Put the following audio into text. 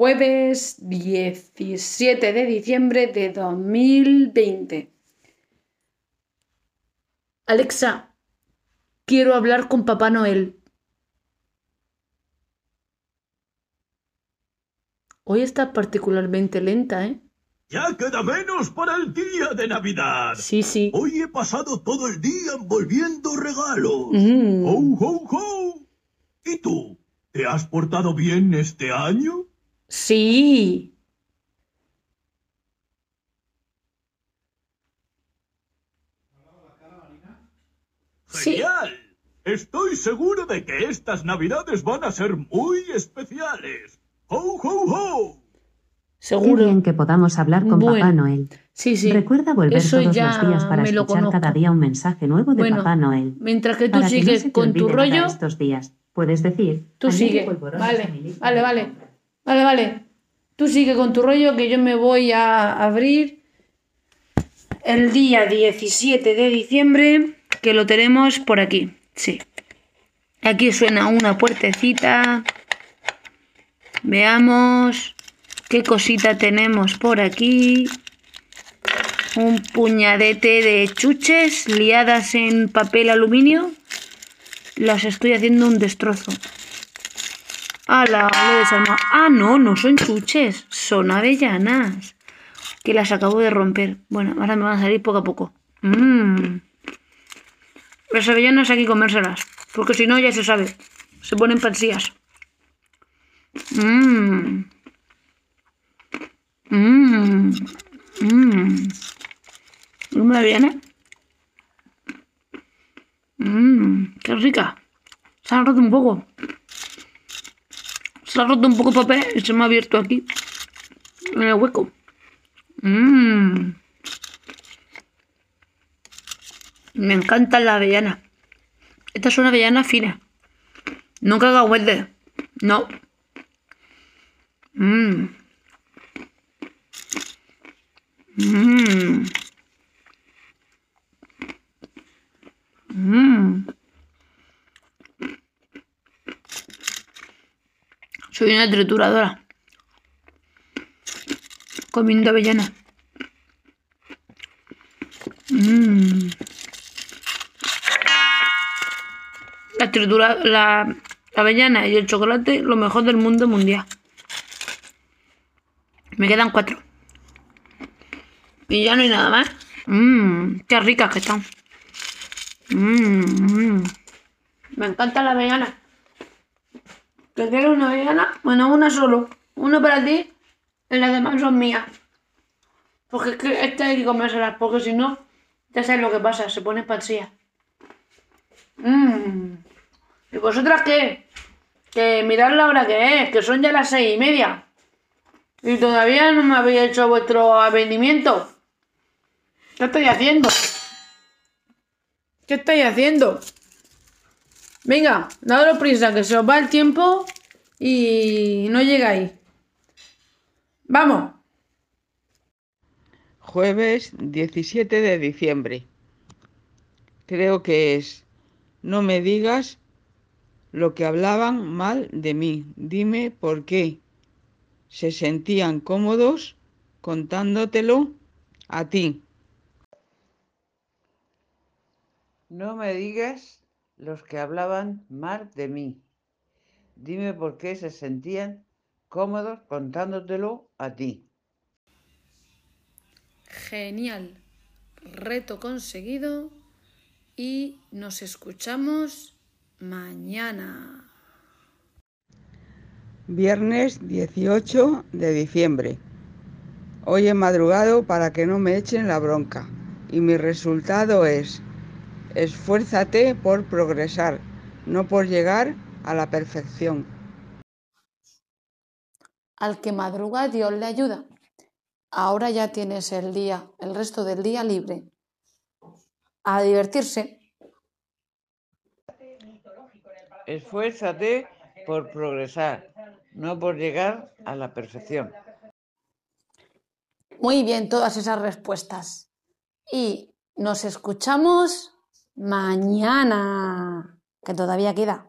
jueves 17 de diciembre de 2020. Alexa, quiero hablar con Papá Noel. Hoy está particularmente lenta, ¿eh? Ya queda menos para el día de Navidad. Sí, sí. Hoy he pasado todo el día envolviendo regalos. Mm. ¡Ho, ho, ho! ¿Y tú? ¿Te has portado bien este año? Sí. Sí. ¡Genial! Estoy seguro de que estas Navidades van a ser muy especiales. ¡Ho, ho, ho! Qué Seguro. bien que podamos hablar con Bueno, Papá Noel. Sí, sí. Recuerda volver Eso todos ya los días para lo escuchar cada día un mensaje nuevo de Bueno, Papá Noel. Mientras que tú Para que no sigues se te con tu rollo, estos días, puedes decir. tú sigue. Vale, vale, vale. Vale, vale. Tú sigue con tu rollo que yo me voy a abrir el día 17 de diciembre, que lo tenemos por aquí. Sí. Aquí suena una puertecita. Veamos qué cosita tenemos por aquí. Un puñadete de chuches liadas en papel aluminio. Las estoy haciendo un destrozo. ¡Hala! Lo he desarmado. Ah, no, no son chuches, son avellanas. Que las acabo de romper. Bueno, ahora me van a salir poco a poco. Mmm. Las avellanas hay que comérselas. Porque si no, ya se sabe. Se ponen pansías. Mmm. Mmm. Mmm. ¿Una avellana? Mmm. Qué rica. Se ha roto un poco. Se ha roto un poco el papel y se me ha abierto aquí. En el hueco. Mmm. Me encanta la avellana. Esta es una avellana fina. No cacahuete. No. Mmm. Mmm. Mmm. Soy una trituradora. Comiendo avellana. Mmm. La tritura, la avellana y el chocolate, lo mejor del mundo mundial. Me quedan cuatro. Y ya no hay nada más. Mmm, qué ricas que están. Mmm, Me encanta la avellana. ¿Te una avellana? Bueno, una solo. Una para ti y las demás son mías. Porque es que esta hay que comérselas, porque si no, ya sabes lo que pasa, se pone pansía. Mmm. ¿Y vosotras qué? Que mirad la hora que es, que son ya las seis y media. Y todavía no me habéis hecho vuestro avendimiento. ¿Qué estoy haciendo? ¿Qué estáis haciendo? Venga, dados prisa, que se os va el tiempo y no llegáis. Vamos. Jueves 17 de diciembre. Creo que es. No me digas lo que hablaban mal de mí. Dime por qué. Se sentían cómodos contándotelo a ti. No me digas los que hablaban mal de mí. Dime por qué se sentían cómodos contándotelo a ti. Genial. Reto conseguido. Y nos escuchamos mañana. Viernes 18 de diciembre. Hoy he madrugado para que no me echen la bronca. Y mi resultado es, esfuérzate por progresar, no por llegar a la perfección. Al que madruga Dios le ayuda. Ahora ya tienes el día, el resto del día libre. A divertirse. Esfuérzate por progresar, no por llegar a la perfección. Muy bien todas esas respuestas. Y nos escuchamos mañana, que todavía queda.